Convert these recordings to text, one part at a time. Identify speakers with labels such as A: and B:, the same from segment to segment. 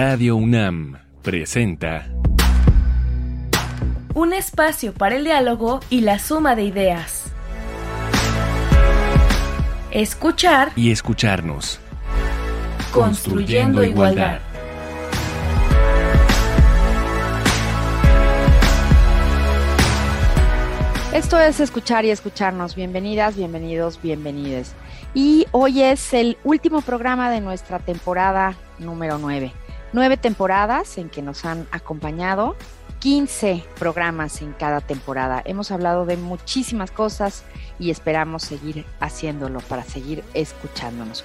A: Radio UNAM presenta
B: Un espacio para el diálogo y la suma de ideas. Escuchar
A: y escucharnos.
B: Construyendo igualdad.
C: Esto es escuchar y escucharnos. Bienvenidas, bienvenidos, bienvenides. Y hoy es el último programa de nuestra temporada número 9. Nueve temporadas en que nos han acompañado 15 programas en cada temporada. Hemos hablado de muchísimas cosas y esperamos seguir haciéndolo para seguir escuchándonos.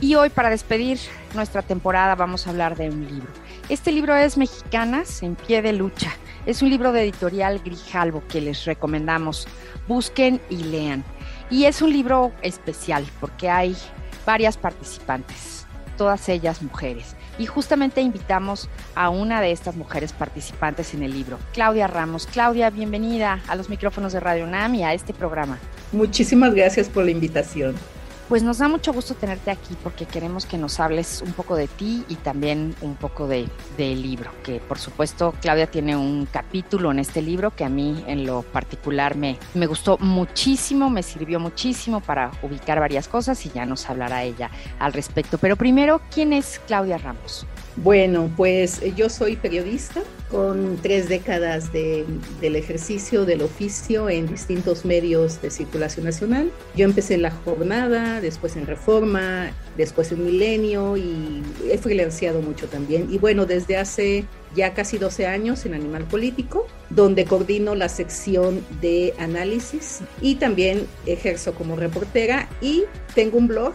C: Y hoy para despedir nuestra temporada vamos a hablar de un libro. Este libro es Mexicanas en pie de lucha. Es un libro de editorial Grijalvo que les recomendamos. Busquen y lean. Y es un libro especial porque hay varias participantes, todas ellas mujeres. Y justamente invitamos a una de estas mujeres participantes en el libro, Claudia Ramos. Claudia, bienvenida a los micrófonos de Radio UNAM y a este programa.
D: Muchísimas gracias por la invitación.
C: Pues nos da mucho gusto tenerte aquí porque queremos que nos hables un poco de ti y también un poco de, del libro, que por supuesto Claudia tiene un capítulo en este libro que a mí en lo particular me, me gustó muchísimo, me sirvió muchísimo para ubicar varias cosas y ya nos hablará ella al respecto. Pero primero, ¿quién es Claudia Ramos?
D: Bueno, pues yo soy periodista con tres décadas de, del ejercicio del oficio en distintos medios de circulación nacional. Yo empecé en La Jornada, después en Reforma, después en Milenio y he freelanceado mucho también. Y bueno, desde hace ya casi 12 años en Animal Político, donde coordino la sección de análisis y también ejerzo como reportera y tengo un blog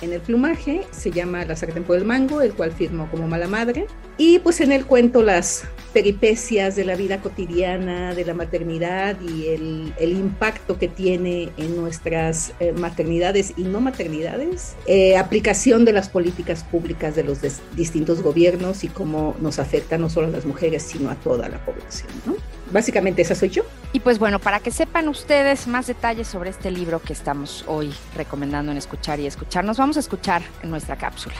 D: en el plumaje, se llama La sartén por el mango, el cual firmo como mala madre. Y pues en él cuento las peripecias de la vida cotidiana, de la maternidad y el, el impacto que tiene en nuestras eh, maternidades y no maternidades, eh, aplicación de las políticas públicas de los distintos gobiernos y cómo nos afecta no solo a las mujeres, sino a toda la población. ¿no? Básicamente esa soy yo.
C: Y pues bueno, para que sepan ustedes más detalles sobre este libro que estamos hoy recomendando en escuchar y escucharnos, vamos a escuchar en nuestra cápsula.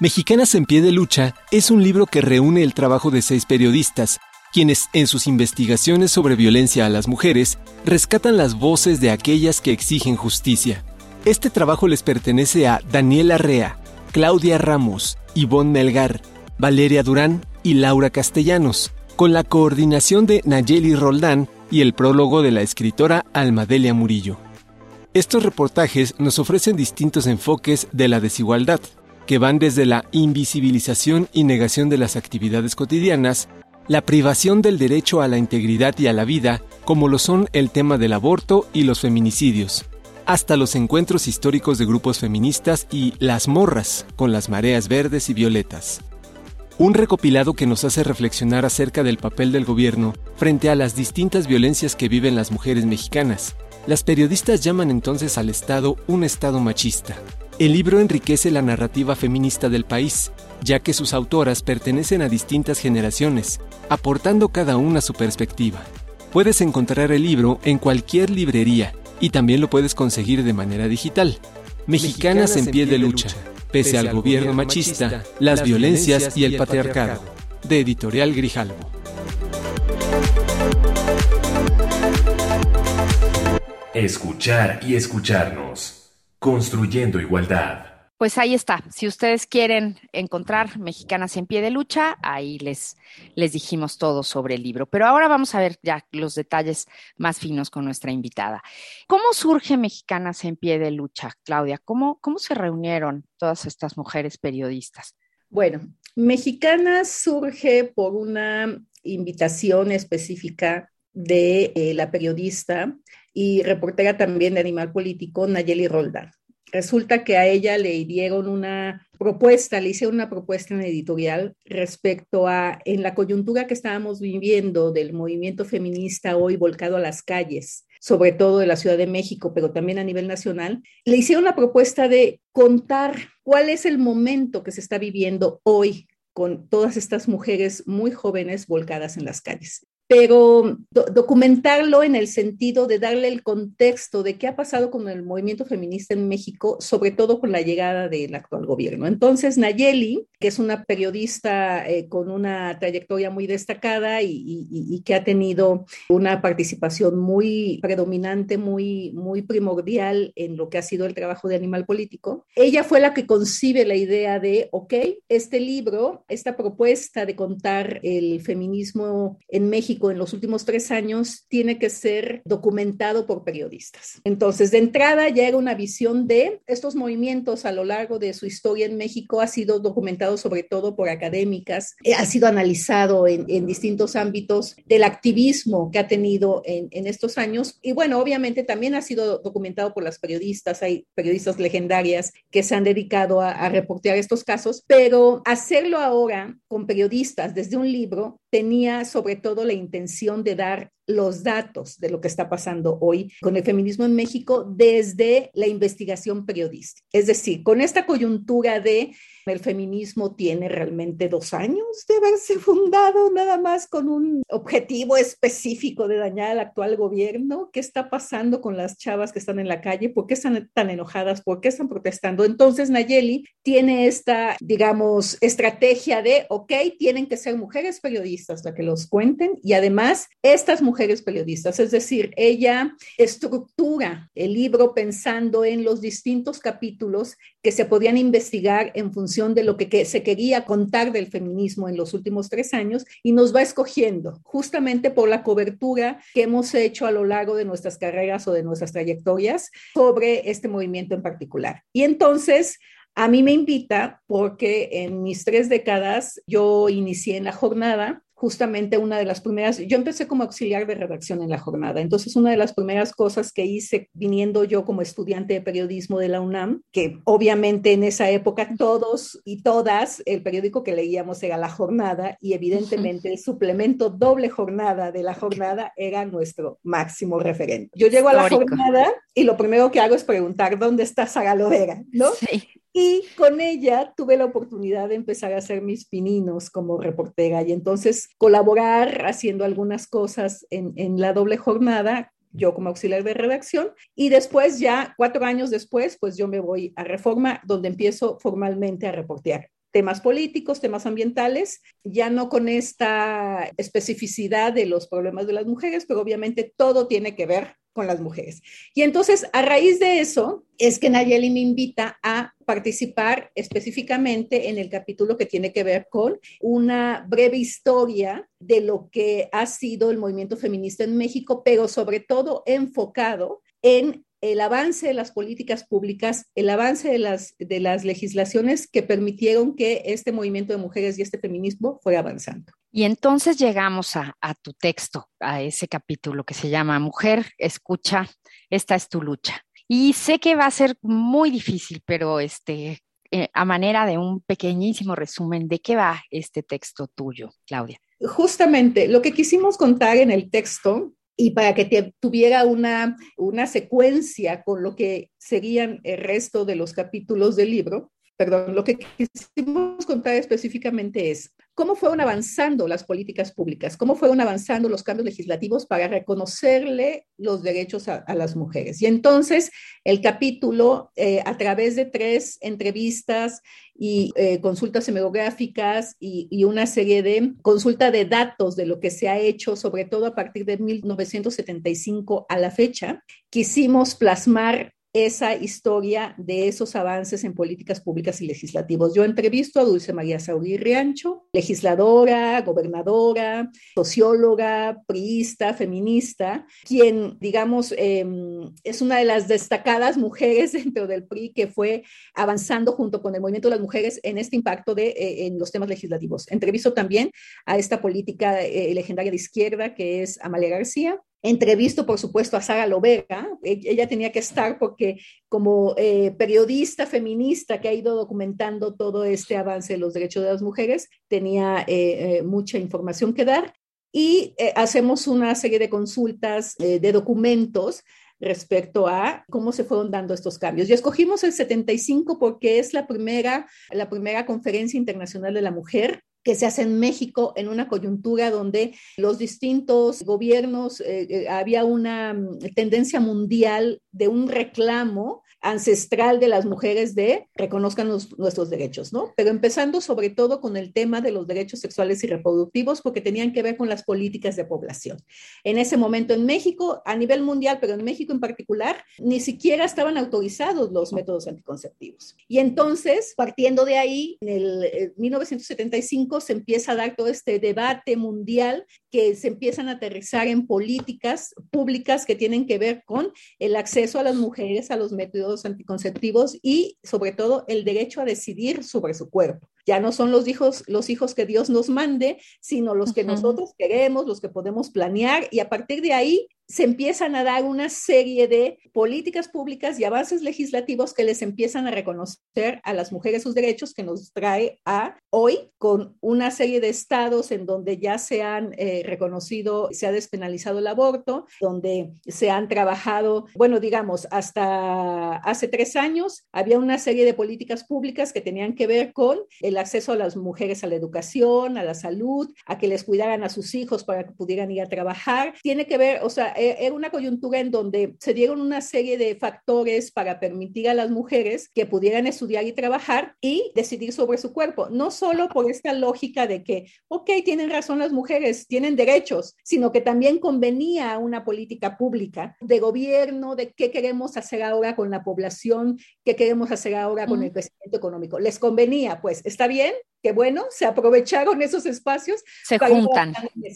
A: Mexicanas en pie de lucha es un libro que reúne el trabajo de seis periodistas, quienes en sus investigaciones sobre violencia a las mujeres rescatan las voces de aquellas que exigen justicia. Este trabajo les pertenece a Daniela Rea, Claudia Ramos, Ivonne Melgar, Valeria Durán y Laura Castellanos, con la coordinación de Nayeli Roldán y el prólogo de la escritora Almadelia Murillo. Estos reportajes nos ofrecen distintos enfoques de la desigualdad, que van desde la invisibilización y negación de las actividades cotidianas, la privación del derecho a la integridad y a la vida, como lo son el tema del aborto y los feminicidios, hasta los encuentros históricos de grupos feministas y las morras con las mareas verdes y violetas. Un recopilado que nos hace reflexionar acerca del papel del gobierno frente a las distintas violencias que viven las mujeres mexicanas. Las periodistas llaman entonces al Estado un Estado machista. El libro enriquece la narrativa feminista del país, ya que sus autoras pertenecen a distintas generaciones, aportando cada una su perspectiva. Puedes encontrar el libro en cualquier librería y también lo puedes conseguir de manera digital. Mexicanas, en pie de lucha, pese al gobierno machista, las violencias y el patriarcado. De Editorial Grijalvo. Escuchar y escucharnos. Construyendo igualdad.
C: Pues ahí está. Si ustedes quieren encontrar Mexicanas en pie de lucha, ahí les, les dijimos todo sobre el libro. Pero ahora vamos a ver ya los detalles más finos con nuestra invitada. ¿Cómo surge Mexicanas en pie de lucha, Claudia? ¿Cómo, cómo se reunieron todas estas mujeres periodistas?
D: Bueno, Mexicanas surge por una invitación específica de eh, la periodista y reportera también de Animal Político, Nayeli Roldán resulta que a ella le dieron una propuesta, le hicieron una propuesta en editorial respecto a, en la coyuntura que estábamos viviendo del movimiento feminista hoy volcado a las calles, sobre todo de la Ciudad de México, pero también a nivel nacional, le hicieron la propuesta de contar cuál es el momento que se está viviendo hoy con todas estas mujeres muy jóvenes volcadas en las calles. Pero documentarlo en el sentido de darle el contexto de qué ha pasado con el movimiento feminista en México, sobre todo con la llegada del actual gobierno. Entonces, Nayeli, que es una periodista eh, con una trayectoria muy destacada y, y, que ha tenido una participación muy predominante, muy, muy primordial en lo que ha sido el trabajo de Animal Político, ella fue la que concibe la idea de, ok, este libro, esta propuesta de contar el feminismo en México en los últimos tres años, tiene que ser documentado por periodistas. Entonces, de entrada ya era una visión de estos movimientos a lo largo de su historia en México, ha sido documentado sobre todo por académicas, eh, ha sido analizado en, distintos ámbitos del activismo que ha tenido en, en estos años. Y bueno, obviamente también ha sido documentado por las periodistas, hay periodistas legendarias que se han dedicado a, a reportear estos casos, pero hacerlo ahora con periodistas desde un libro tenía sobre todo la intención de dar los datos de lo que está pasando hoy con el feminismo en México desde la investigación periodística. Es decir, con esta coyuntura de el feminismo tiene realmente dos años de haberse fundado nada más con un objetivo específico de dañar al actual gobierno. ¿Qué está pasando con las chavas que están en la calle? ¿Por qué están tan enojadas? ¿Por qué están protestando? Entonces Nayeli tiene esta, digamos, estrategia de, ok, tienen que ser mujeres periodistas las que los cuenten y además estas mujeres periodistas, es decir, ella estructura el libro pensando en los distintos capítulos que se podían investigar en función de lo que, se quería contar del feminismo en los últimos tres años y nos va escogiendo justamente por la cobertura que hemos hecho a lo largo de nuestras carreras o de nuestras trayectorias sobre este movimiento en particular. Y entonces, a mí me invita porque en mis tres décadas yo inicié en la jornada justamente una de las primeras, yo empecé como auxiliar de redacción en la jornada, entonces una de las primeras cosas que hice viniendo yo como estudiante de periodismo de la UNAM, que obviamente en esa época todos y todas, el periódico que leíamos era La Jornada y evidentemente el suplemento doble jornada de la jornada era nuestro máximo referente. Yo llego a la jornada y lo primero que hago es preguntar, ¿dónde está Sara Lovera? ¿No? Sí. Y con ella tuve la oportunidad de empezar a hacer mis pininos como reportera y entonces colaborar haciendo algunas cosas en, en la doble jornada yo como auxiliar de redacción. Y después ya cuatro años después pues yo me voy a Reforma donde empiezo formalmente a reportear temas políticos, temas ambientales, ya no con esta especificidad de los problemas de las mujeres, pero obviamente todo tiene que ver con las mujeres. Y entonces, a raíz de eso, es que Nayeli me invita a participar específicamente en el capítulo que tiene que ver con una breve historia de lo que ha sido el movimiento feminista en México, pero sobre todo enfocado en el avance de las políticas públicas, el avance de las, de las legislaciones que permitieron que este movimiento de mujeres y este feminismo fuera avanzando.
C: Y entonces llegamos a, tu texto, a ese capítulo que se llama Mujer, escucha, esta es tu lucha. Y sé que va a ser muy difícil, pero este, eh, a manera de un pequeñísimo resumen, ¿de qué va este texto tuyo, Claudia?
D: Justamente, lo que quisimos contar en el texto y para que tuviera una, una secuencia con lo que serían el resto de los capítulos del libro, perdón, lo que quisimos contar específicamente es cómo fueron avanzando las políticas públicas, cómo fueron avanzando los cambios legislativos para reconocerle los derechos a, las mujeres. Y entonces el capítulo, eh, a través de tres entrevistas y eh, consultas semográficas y, y, una serie de consulta de datos de lo que se ha hecho, sobre todo a partir de 1975 a la fecha, quisimos plasmar esa historia de esos avances en políticas públicas y legislativos. Yo entrevisto a Dulce María Saudí Riancho, legisladora, gobernadora, socióloga, priista, feminista, quien, digamos, em, es una de las destacadas mujeres dentro del PRI que fue avanzando junto con el movimiento de las mujeres en este impacto de, eh, en los temas legislativos. Entrevisto también a esta política eh, legendaria de izquierda que es Amalia García, Entrevisto, por supuesto, a Sara Lovera. E-, ella tenía que estar porque como eh, periodista feminista que ha ido documentando todo este avance de los derechos de las mujeres, tenía eh, eh, mucha información que dar. Y hacemos una serie de consultas de documentos respecto a cómo se fueron dando estos cambios. Y escogimos el 75 porque es la primera, la primera conferencia internacional de la mujer que se hace en México en una coyuntura donde los distintos gobiernos, eh, eh, había una mm, tendencia mundial de un reclamo ancestral de las mujeres de reconozcan nuestros derechos, ¿no? Pero empezando sobre todo con el tema de los derechos sexuales y reproductivos, porque tenían que ver con las políticas de población. En ese momento en México, a nivel mundial, pero en México en particular, ni siquiera estaban autorizados los métodos anticonceptivos. Y entonces, partiendo de ahí, en el 1975 eh, se empieza a dar todo este debate mundial que se empiezan a aterrizar en políticas públicas que tienen que ver con el acceso a las mujeres a los métodos anticonceptivos y sobre todo el derecho a decidir sobre su cuerpo. Ya no son los hijos, los hijos que Dios nos mande, sino los que nosotros queremos, los que podemos planear y a partir de ahí se empiezan a dar una serie de políticas públicas y avances legislativos que les empiezan a reconocer a las mujeres sus derechos, que nos trae a hoy con una serie de estados en donde ya se han eh, reconocido, se ha despenalizado el aborto, donde se han trabajado, bueno, digamos, hasta hace tres años había una serie de políticas públicas que tenían que ver con el acceso a las mujeres a la educación, a la salud, a que les cuidaran a sus hijos para que pudieran ir a trabajar. Tiene que ver, o sea, era una coyuntura en donde se dieron una serie de factores para permitir a las mujeres que pudieran estudiar y trabajar y decidir sobre su cuerpo, no solo por esta lógica de que, ok, tienen razón las mujeres, tienen derechos, sino que también convenía una política pública de gobierno, de qué queremos hacer ahora con la población, qué queremos hacer ahora con el crecimiento económico. Les convenía, pues, está bien, que bueno, se aprovecharon esos espacios.
C: Se juntan.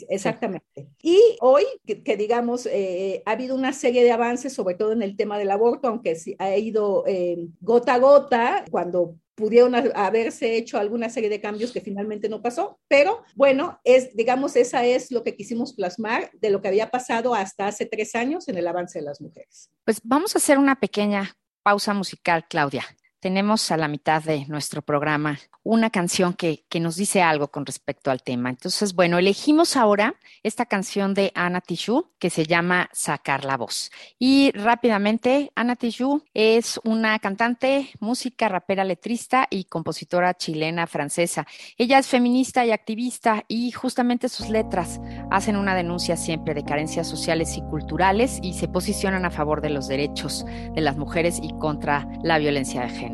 D: Exactamente. Y hoy, que, digamos, eh, ha habido una serie de avances, sobre todo en el tema del aborto, aunque ha ido eh, gota a gota, cuando pudieron haberse hecho alguna serie de cambios que finalmente no pasó, pero bueno, es, digamos, esa es lo que quisimos plasmar de lo que había pasado hasta hace tres años en el avance de las mujeres.
C: Pues vamos a hacer una pequeña pausa musical, Claudia tenemos a la mitad de nuestro programa una canción que, nos dice algo con respecto al tema. Entonces, bueno, elegimos ahora esta canción de Ana Tijoux que se llama Sacar la voz. Y rápidamente, Ana Tijoux es una cantante, música, rapera, letrista y compositora chilena francesa. Ella es feminista y activista y justamente sus letras hacen una denuncia siempre de carencias sociales y culturales y se posicionan a favor de los derechos de las mujeres y contra la violencia de género.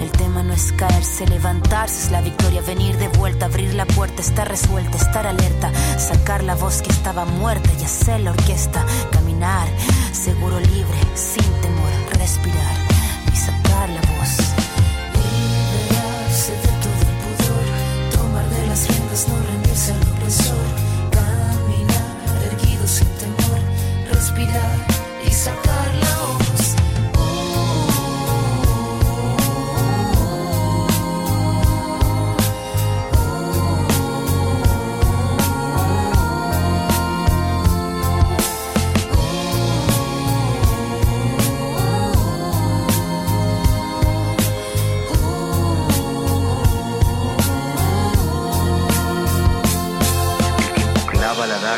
E: El tema no es caerse, levantarse es la victoria. Venir de vuelta, abrir la puerta, estar resuelta, estar alerta. Sacar la voz que estaba muerta y hacer la orquesta. Caminar, seguro libre, sin temor, respirar y sacar la voz. Liberarse de todo el pudor, tomar de las riendas, no rendirse al opresor.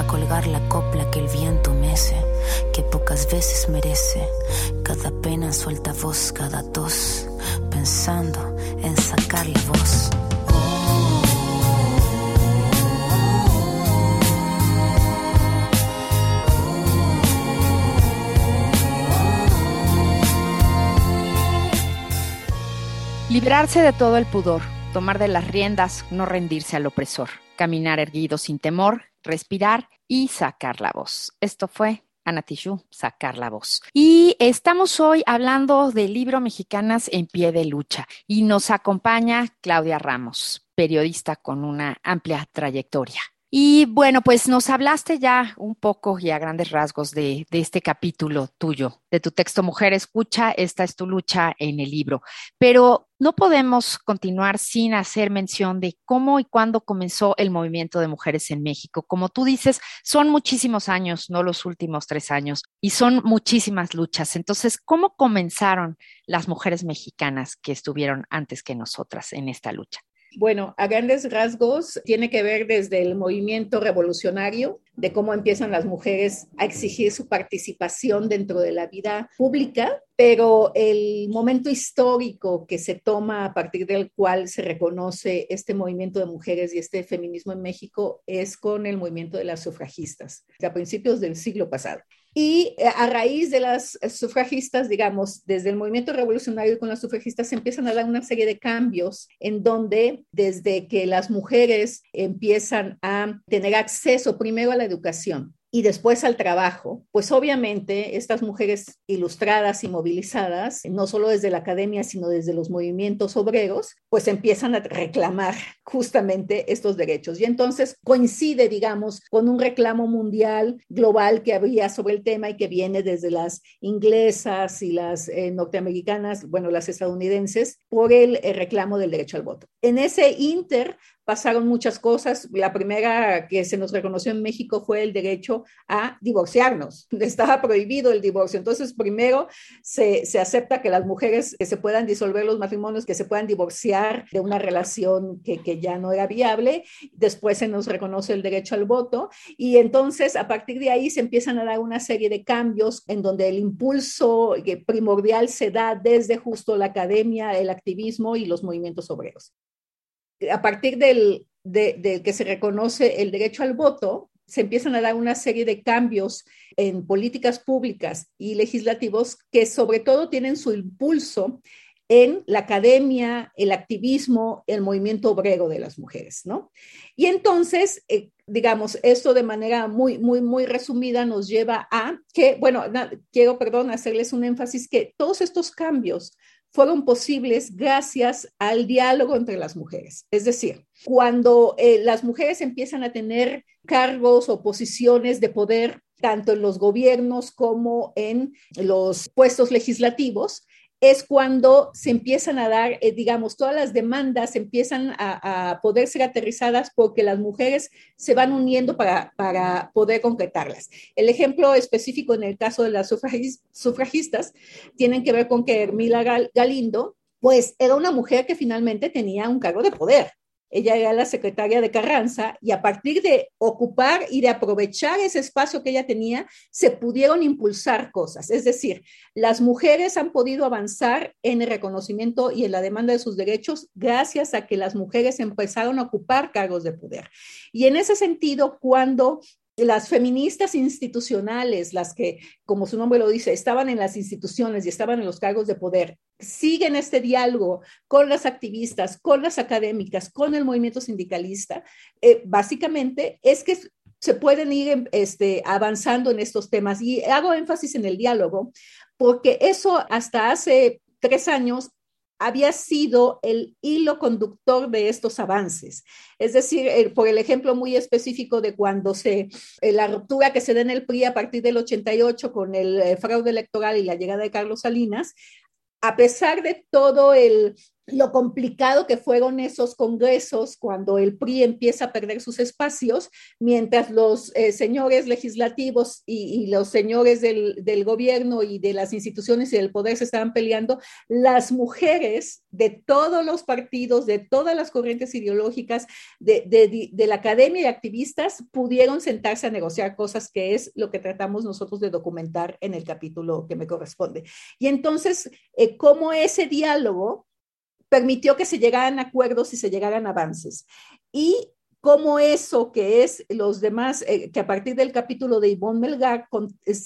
E: a colgar la copla que el viento mece, que pocas veces merece. Cada pena suelta voz, cada tos, pensando en sacar la voz.
C: Librarse de todo el pudor, tomar de las riendas, no rendirse al opresor, caminar erguido sin temor, respirar y sacar la voz. Esto fue Ana sacar la voz. Y estamos hoy hablando del libro Mexicanas en pie de lucha y nos acompaña Claudia Ramos, periodista con una amplia trayectoria. Y bueno, pues nos hablaste ya un poco y a grandes rasgos de, este capítulo tuyo, de tu texto Mujer Escucha, esta es tu lucha en el libro. Pero no podemos continuar sin hacer mención de cómo y cuándo comenzó el movimiento de mujeres en México. Como tú dices, son muchísimos años, no los últimos tres años, y son muchísimas luchas. Entonces, ¿cómo comenzaron las mujeres mexicanas que estuvieron antes que nosotras en esta lucha?
D: Bueno, a grandes rasgos tiene que ver desde el movimiento revolucionario, de cómo empiezan las mujeres a exigir su participación dentro de la vida pública, pero el momento histórico que se toma a partir del cual se reconoce este movimiento de mujeres y este feminismo en México es con el movimiento de las sufragistas, a principios del siglo pasado. Y a raíz de las sufragistas, digamos, desde el movimiento revolucionario con las sufragistas empiezan a dar una serie de cambios en donde desde que las mujeres empiezan a tener acceso primero a la educación, y después al trabajo, pues obviamente estas mujeres ilustradas y movilizadas, no solo desde la academia, sino desde los movimientos obreros, pues empiezan a reclamar justamente estos derechos. Y entonces coincide, digamos, con un reclamo mundial global que había sobre el tema y que viene desde las inglesas y las eh, norteamericanas, bueno, las estadounidenses, por el, el reclamo del derecho al voto. En ese inter pasaron muchas cosas. La primera que se nos reconoció en México fue el derecho a divorciarnos. Estaba prohibido el divorcio. Entonces, primero se, acepta que las mujeres se puedan disolver los matrimonios, que se puedan divorciar de una relación que ya no era viable. Después se nos reconoce el derecho al voto. Y entonces, a partir de ahí, se empiezan a dar una serie de cambios en donde el impulso primordial se da desde justo la academia, el activismo y los movimientos obreros a partir del, de, que se reconoce el derecho al voto, se empiezan a dar una serie de cambios en políticas públicas y legislativos que sobre todo tienen su impulso en la academia, el activismo, el movimiento obrero de las mujeres, ¿no? Y entonces, eh, digamos, esto de manera muy, muy, muy resumida nos lleva a que, bueno, quiero, perdón, hacerles un énfasis que todos estos cambios fueron posibles gracias al diálogo entre las mujeres. Es decir, cuando eh, las mujeres empiezan a tener cargos o posiciones de poder, tanto en los gobiernos como en los puestos legislativos, es cuando se empiezan a dar, eh, digamos, todas las demandas empiezan a, poder ser aterrizadas porque las mujeres se van uniendo para, para poder concretarlas. El ejemplo específico en el caso de las sufragis, sufragistas tienen que ver con que Hermila Gal, Galindo pues era una mujer que finalmente tenía un cargo de poder. Ella era la secretaria de Carranza y a partir de ocupar y de aprovechar ese espacio que ella tenía, se pudieron impulsar cosas. Es decir, las mujeres han podido avanzar en el reconocimiento y en la demanda de sus derechos gracias a que las mujeres empezaron a ocupar cargos de poder. Y en ese sentido, cuando las feministas institucionales, las que, como su nombre lo dice, estaban en las instituciones y estaban en los cargos de poder, siguen este diálogo con las activistas, con las académicas, con el movimiento sindicalista, eh, básicamente es que se pueden ir este, avanzando en estos temas. Y hago énfasis en el diálogo, porque eso hasta hace tres años había sido el hilo conductor de estos avances. Es decir, por el ejemplo muy específico de cuando se, eh, la ruptura que se da en el PRI a partir del 88 con el eh, fraude electoral y la llegada de Carlos Salinas, a pesar de todo el, lo complicado que fueron esos congresos cuando el PRI empieza a perder sus espacios, mientras los eh, señores legislativos y, los señores del, gobierno y de las instituciones y del poder se estaban peleando, las mujeres de todos los partidos, de todas las corrientes ideológicas, de, de, de la academia y activistas, pudieron sentarse a negociar cosas que es lo que tratamos nosotros de documentar en el capítulo que me corresponde. Y entonces, eh, cómo ese diálogo permitió que se llegaran acuerdos y se llegaran avances. Y cómo eso que es los demás, eh, que a partir del capítulo de Ivonne Melgar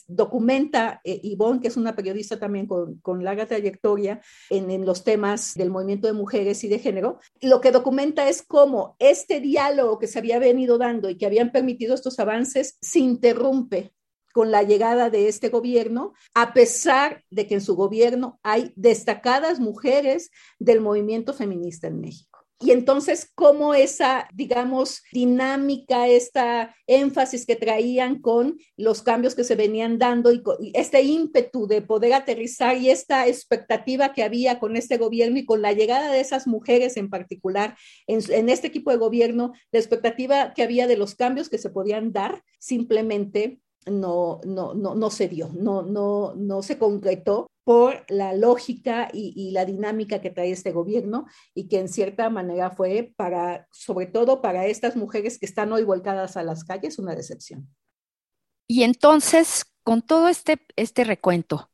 D: documenta, eh, Ivonne, que es una periodista también con, con larga trayectoria en, en, los temas del movimiento de mujeres y de género, lo que documenta es cómo este diálogo que se había venido dando y que habían permitido estos avances se interrumpe con la llegada de este gobierno, a pesar de que en su gobierno hay destacadas mujeres del movimiento feminista en México. Y entonces, cómo esa, digamos, dinámica, esta énfasis que traían con los cambios que se venían dando y, este ímpetu de poder aterrizar y esta expectativa que había con este gobierno y con la llegada de esas mujeres en particular en, en este equipo de gobierno, la expectativa que había de los cambios que se podían dar, simplemente no, no, no, no se dio, no, no, no se concretó por la lógica y, la dinámica que trae este gobierno y que en cierta manera fue para, sobre todo para estas mujeres que están hoy volcadas a las calles, una decepción.
C: Y entonces, con todo este, este recuento,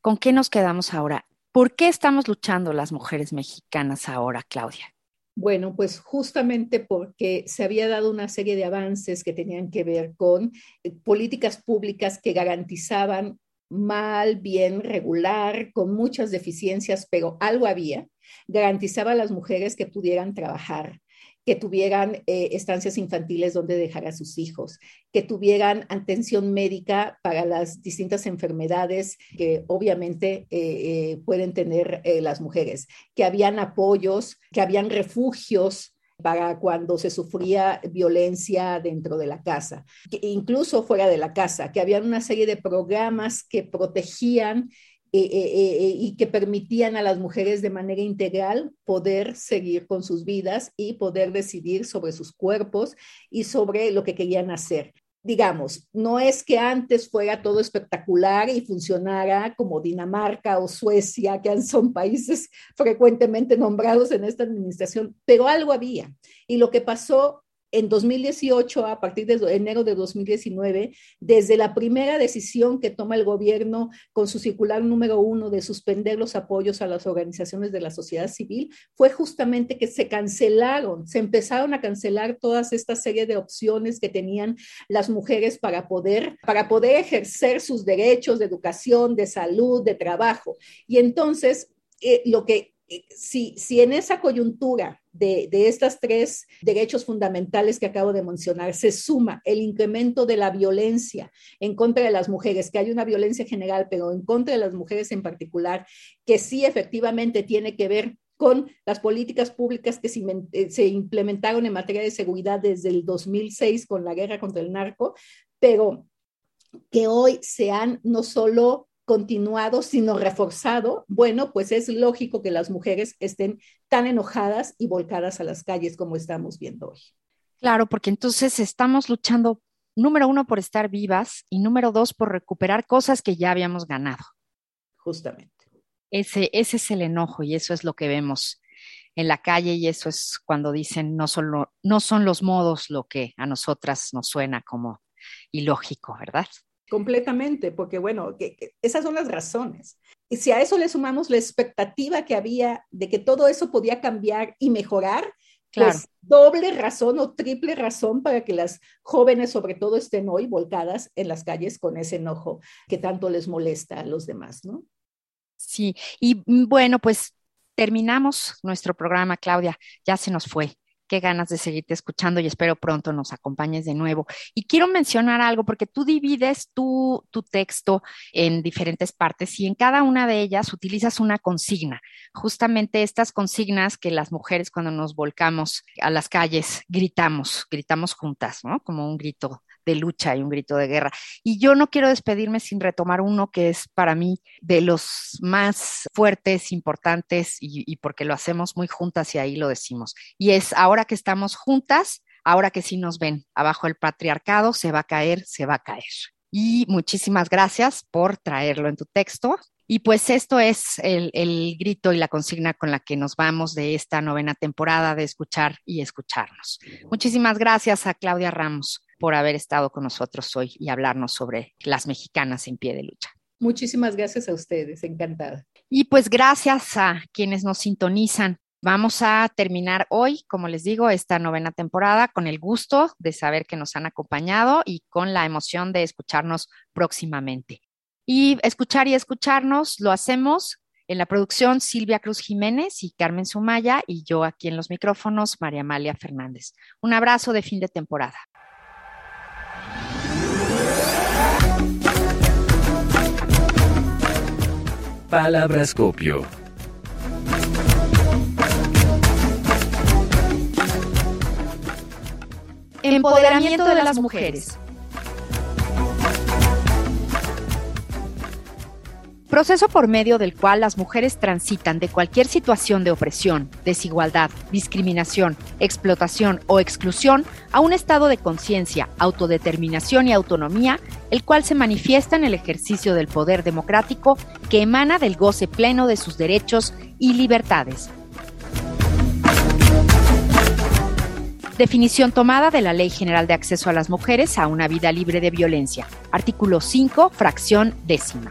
C: ¿con qué nos quedamos ahora? ¿Por qué estamos luchando las mujeres mexicanas ahora, Claudia?
D: Bueno, pues justamente porque se había dado una serie de avances que tenían que ver con eh, políticas públicas que garantizaban mal, bien, regular, con muchas deficiencias, pero algo había, garantizaba a las mujeres que pudieran trabajar, que tuvieran eh, estancias infantiles donde dejar a sus hijos, que tuvieran atención médica para las distintas enfermedades que obviamente eh, eh, pueden tener las mujeres, que habían apoyos, que habían refugios para cuando se sufría violencia dentro de la casa, incluso fuera de la casa, que habían una serie de programas que protegían eh, eh, eh, y que permitían a las mujeres de manera integral poder seguir con sus vidas y poder decidir sobre sus cuerpos y sobre lo que querían hacer. Digamos, no es que antes fuera todo espectacular y funcionara como Dinamarca o Suecia, que son países frecuentemente nombrados en esta administración, pero algo había. Y lo que pasó en 2018, a partir de enero de 2019, desde la primera decisión que toma el gobierno con su circular número uno de suspender los apoyos a las organizaciones de la sociedad civil, fue justamente que se cancelaron, se empezaron a cancelar todas esta serie de opciones que tenían las mujeres para poder, para poder ejercer sus derechos de educación, de salud, de trabajo. Y entonces, eh, lo que eh, si, si en esa coyuntura de, de estos tres derechos fundamentales que acabo de mencionar se suma el incremento de la violencia en contra de las mujeres, que hay una violencia general, pero en contra de las mujeres en particular, que sí efectivamente tiene que ver con las políticas públicas que se, eh, implementaron en materia de seguridad desde el 2006 con la guerra contra el narco, pero que hoy se han no solo continuado, sino reforzado, bueno, pues es lógico que las mujeres estén tan enojadas y volcadas a las calles como estamos viendo hoy.
C: Claro, porque entonces estamos luchando, número uno, por estar vivas y número dos, por recuperar cosas que ya habíamos ganado.
D: Justamente.
C: Ese, ese es el enojo y eso es lo que vemos en la calle y eso es cuando dicen no son, no son los modos lo que a nosotras nos suena como ilógico, ¿verdad?
D: Completamente, porque bueno, esas son las razones. Y si a eso le sumamos la expectativa que había de que todo eso podía cambiar y mejorar, pues claro. doble razón o triple razón para que las jóvenes sobre todo estén hoy volcadas en las calles con ese enojo que tanto les molesta a los demás, ¿no?
C: Sí, y mm, bueno, pues terminamos nuestro programa, Claudia, ya se nos fue qué ganas de seguirte escuchando y espero pronto nos acompañes de nuevo. Y quiero mencionar algo porque tú divides tu, tu texto en diferentes partes y en cada una de ellas utilizas una consigna. Justamente estas consignas que las mujeres cuando nos volcamos a las calles gritamos, gritamos juntas, ¿no? Como un grito de lucha y un grito de guerra. Y yo no quiero despedirme sin retomar uno que es para mí de los más fuertes, importantes y, porque lo hacemos muy juntas y ahí lo decimos. Y es ahora que estamos juntas, ahora que sí nos ven, abajo el patriarcado se va a caer, se va a caer. Y muchísimas gracias por traerlo en tu texto. Y pues esto es el, el, grito y la consigna con la que nos vamos de esta novena temporada de escuchar y escucharnos. Muchísimas gracias a Claudia Ramos por haber estado con nosotros hoy y hablarnos sobre las mexicanas en pie de lucha.
D: Muchísimas gracias a ustedes, encantada.
C: Y pues gracias a quienes nos sintonizan. Vamos a terminar hoy, como les digo, esta novena temporada con el gusto de saber que nos han acompañado y con la emoción de escucharnos próximamente. Y escuchar y escucharnos lo hacemos en la producción Silvia Cruz Jiménez y Carmen Sumaya y yo aquí en los micrófonos María Amalia Fernández. Un abrazo de fin de temporada.
A: Palabrascopio.
C: Empoderamiento de las mujeres. Proceso por medio del cual las mujeres transitan de cualquier situación de opresión, desigualdad, discriminación, explotación o exclusión a un estado de conciencia, autodeterminación y autonomía, el cual se manifiesta en el ejercicio del poder democrático que emana del goce pleno de sus derechos y libertades. Definición tomada de la Ley General de Acceso a las Mujeres a una vida libre de violencia. Artículo 5, fracción décima.